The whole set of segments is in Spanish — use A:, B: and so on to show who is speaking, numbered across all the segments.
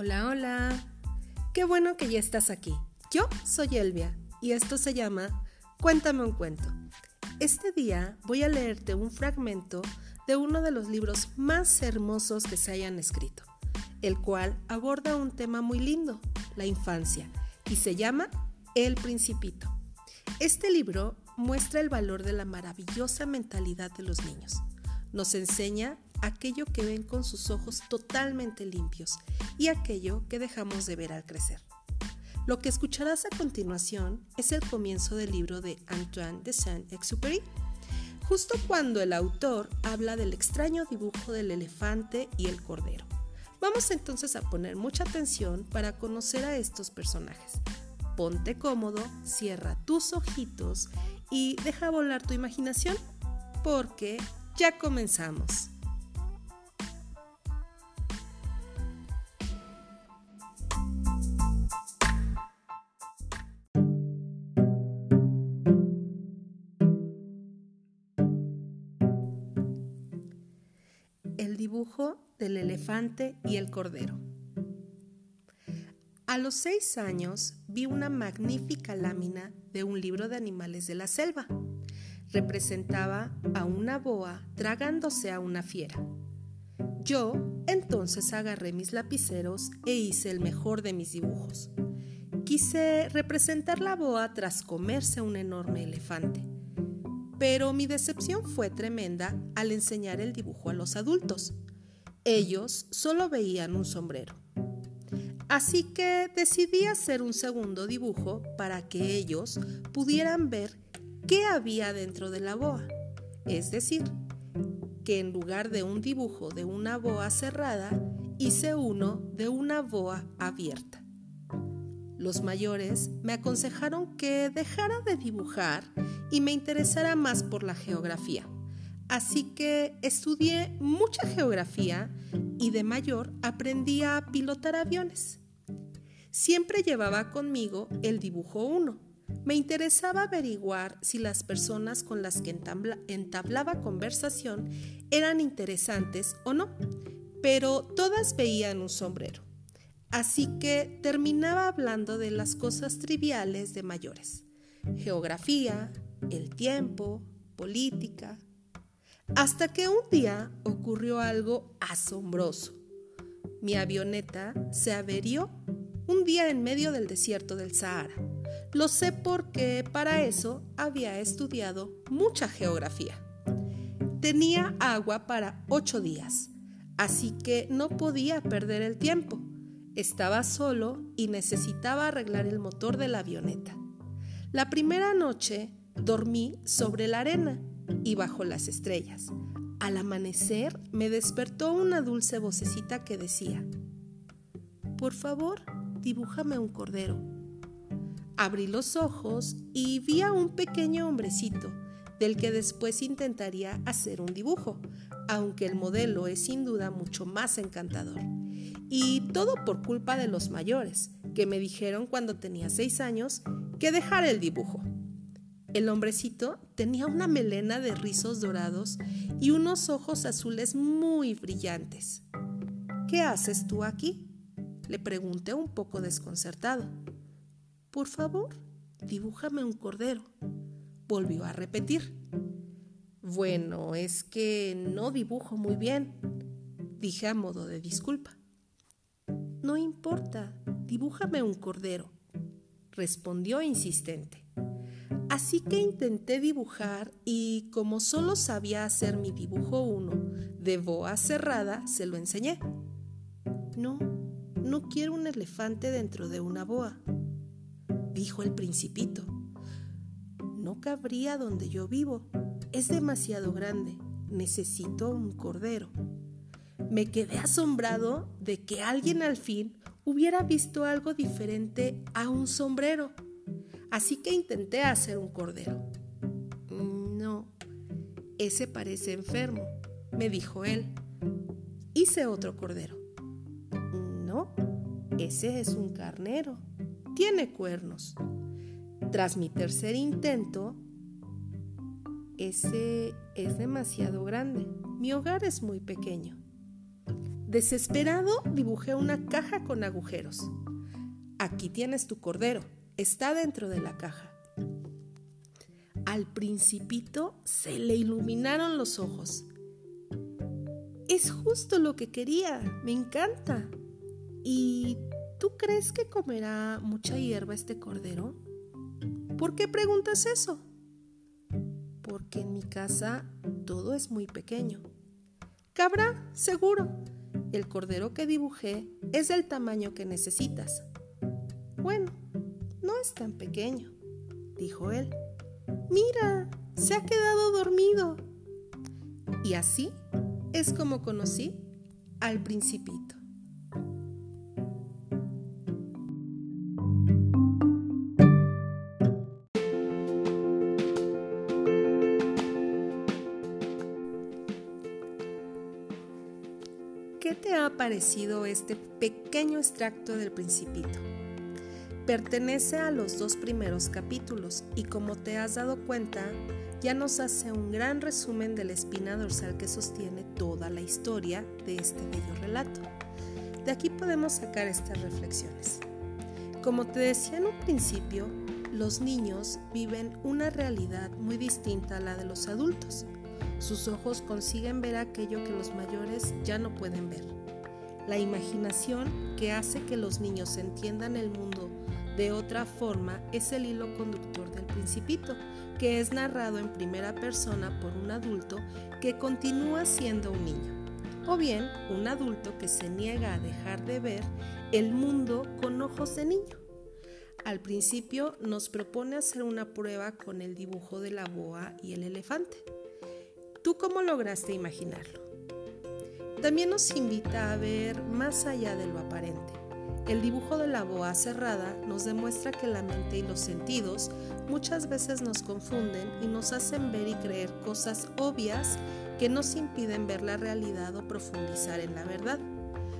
A: Hola, hola. Qué bueno que ya estás aquí. Yo soy Elvia y esto se llama Cuéntame un cuento. Este día voy a leerte un fragmento de uno de los libros más hermosos que se hayan escrito, el cual aborda un tema muy lindo, la infancia, y se llama El Principito. Este libro muestra el valor de la maravillosa mentalidad de los niños. Nos enseña aquello que ven con sus ojos totalmente limpios y aquello que dejamos de ver al crecer. Lo que escucharás a continuación es el comienzo del libro de Antoine de Saint-Exupéry, justo cuando el autor habla del extraño dibujo del elefante y el cordero. Vamos entonces a poner mucha atención para conocer a estos personajes. Ponte cómodo, cierra tus ojitos y deja volar tu imaginación porque ya comenzamos. Dibujo del elefante y el cordero. A los seis años vi una magnífica lámina de un libro de animales de la selva. Representaba a una boa tragándose a una fiera. Yo entonces agarré mis lapiceros e hice el mejor de mis dibujos. Quise representar la boa tras comerse un enorme elefante. Pero mi decepción fue tremenda al enseñar el dibujo a los adultos. Ellos solo veían un sombrero. Así que decidí hacer un segundo dibujo para que ellos pudieran ver qué había dentro de la boa. Es decir, que en lugar de un dibujo de una boa cerrada, hice uno de una boa abierta. Los mayores me aconsejaron que dejara de dibujar y me interesara más por la geografía. Así que estudié mucha geografía y de mayor aprendí a pilotar aviones. Siempre llevaba conmigo el dibujo 1. Me interesaba averiguar si las personas con las que entablaba conversación eran interesantes o no, pero todas veían un sombrero. Así que terminaba hablando de las cosas triviales de mayores. Geografía, el tiempo, política, hasta que un día ocurrió algo asombroso. Mi avioneta se averió un día en medio del desierto del Sahara. Lo sé porque para eso había estudiado mucha geografía. Tenía agua para ocho días, así que no podía perder el tiempo. Estaba solo y necesitaba arreglar el motor de la avioneta. La primera noche dormí sobre la arena y bajo las estrellas. Al amanecer me despertó una dulce vocecita que decía, Por favor, dibújame un cordero. Abrí los ojos y vi a un pequeño hombrecito, del que después intentaría hacer un dibujo, aunque el modelo es sin duda mucho más encantador. Y todo por culpa de los mayores, que me dijeron cuando tenía seis años que dejara el dibujo. El hombrecito tenía una melena de rizos dorados y unos ojos azules muy brillantes. ¿Qué haces tú aquí? Le pregunté un poco desconcertado. Por favor, dibújame un cordero. Volvió a repetir. Bueno, es que no dibujo muy bien, dije a modo de disculpa. No importa, dibújame un cordero, respondió insistente. Así que intenté dibujar y como solo sabía hacer mi dibujo uno de boa cerrada, se lo enseñé. No, no quiero un elefante dentro de una boa, dijo el principito. No cabría donde yo vivo. Es demasiado grande. Necesito un cordero. Me quedé asombrado de que alguien al fin hubiera visto algo diferente a un sombrero así que intenté hacer un cordero. No, ese parece enfermo, me dijo él. Hice otro cordero. No, ese es un carnero, tiene cuernos. Tras mi tercer intento, ese es demasiado grande. Mi hogar es muy pequeño. Desesperado dibujé una caja con agujeros. Aquí tienes tu cordero, está dentro de la caja. Al principito se le iluminaron los ojos. Es justo lo que quería, me encanta. ¿Y tú crees que comerá mucha hierba este cordero? ¿Por qué preguntas eso? Porque en mi casa todo es muy pequeño. Cabrá, seguro. El cordero que dibujé es del tamaño que necesitas. Bueno, no es tan pequeño, dijo él. Mira, se ha quedado dormido. Y así es como conocí al principito. ¿Qué te ha parecido este pequeño extracto del principito? Pertenece a los dos primeros capítulos y como te has dado cuenta, ya nos hace un gran resumen de la espina dorsal que sostiene toda la historia de este bello relato. De aquí podemos sacar estas reflexiones. Como te decía en un principio, los niños viven una realidad muy distinta a la de los adultos. Sus ojos consiguen ver aquello que los mayores ya no pueden ver. La imaginación que hace que los niños entiendan el mundo de otra forma es el hilo conductor del principito, que es narrado en primera persona por un adulto que continúa siendo un niño, o bien un adulto que se niega a dejar de ver el mundo con ojos de niño. Al principio nos propone hacer una prueba con el dibujo de la boa y el elefante. ¿Tú cómo lograste imaginarlo? También nos invita a ver más allá de lo aparente el dibujo de la boa cerrada nos demuestra que la mente y los sentidos muchas veces nos confunden y nos hacen ver y creer cosas obvias que nos impiden ver la realidad o profundizar en la verdad.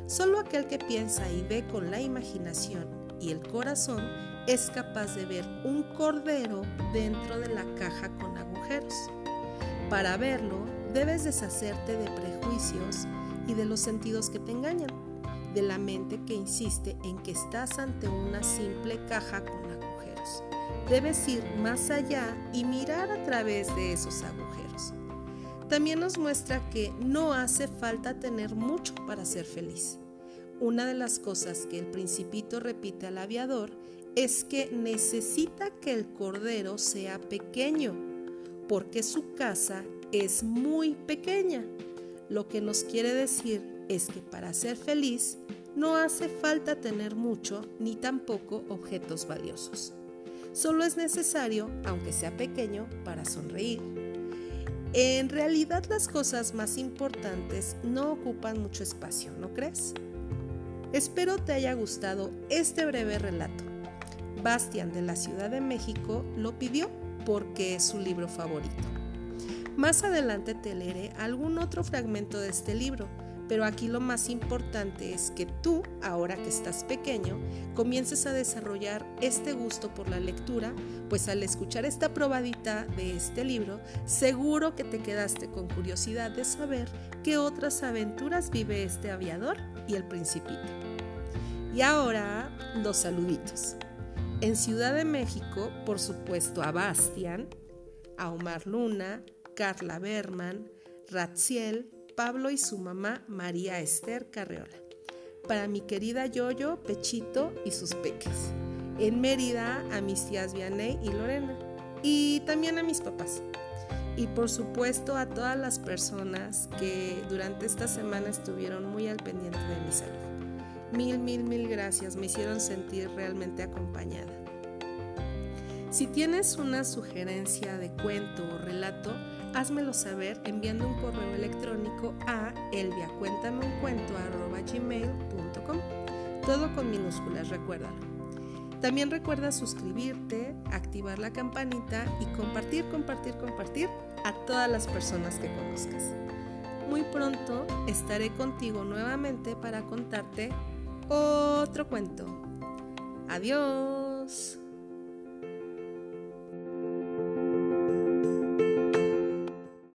A: Solo aquel que piensa y ve con la imaginación y el corazón es capaz de ver un cordero dentro de la caja con agujeros. Para verlo, debes deshacerte de prejuicios y de los sentidos que te engañan de la mente que insiste en que estás ante una simple caja con agujeros. Debes ir más allá y mirar a través de esos agujeros. También nos muestra que no hace falta tener mucho para ser feliz. Una de las cosas que el principito repite al aviador es que necesita que el cordero sea pequeño, porque su casa es muy pequeña, lo que nos quiere decir es que para ser feliz no hace falta tener mucho ni tampoco objetos valiosos. Solo es necesario, aunque sea pequeño, para sonreír. En realidad las cosas más importantes no ocupan mucho espacio, ¿no crees? Espero te haya gustado este breve relato. Bastian de la Ciudad de México lo pidió porque es su libro favorito. Más adelante te leeré algún otro fragmento de este libro pero aquí lo más importante es que tú, ahora que estás pequeño, comiences a desarrollar este gusto por la lectura, pues al escuchar esta probadita de este libro, seguro que te quedaste con curiosidad de saber qué otras aventuras vive este aviador y el principito. Y ahora, los saluditos. En Ciudad de México, por supuesto, a Bastian, a Omar Luna, Carla Berman, Ratziel, Pablo y su mamá María Esther Carreola. Para mi querida Yoyo, Pechito y sus peques. En Mérida a mis tías Vianey y Lorena. Y también a mis papás. Y por supuesto a todas las personas que durante esta semana estuvieron muy al pendiente de mi salud. Mil, mil, mil gracias. Me hicieron sentir realmente acompañada. Si tienes una sugerencia de cuento o relato, házmelo saber enviando un correo electrónico a elviacuéntameuncuento.com. Todo con minúsculas, recuérdalo. También recuerda suscribirte, activar la campanita y compartir, compartir, compartir a todas las personas que conozcas. Muy pronto estaré contigo nuevamente para contarte otro cuento. Adiós.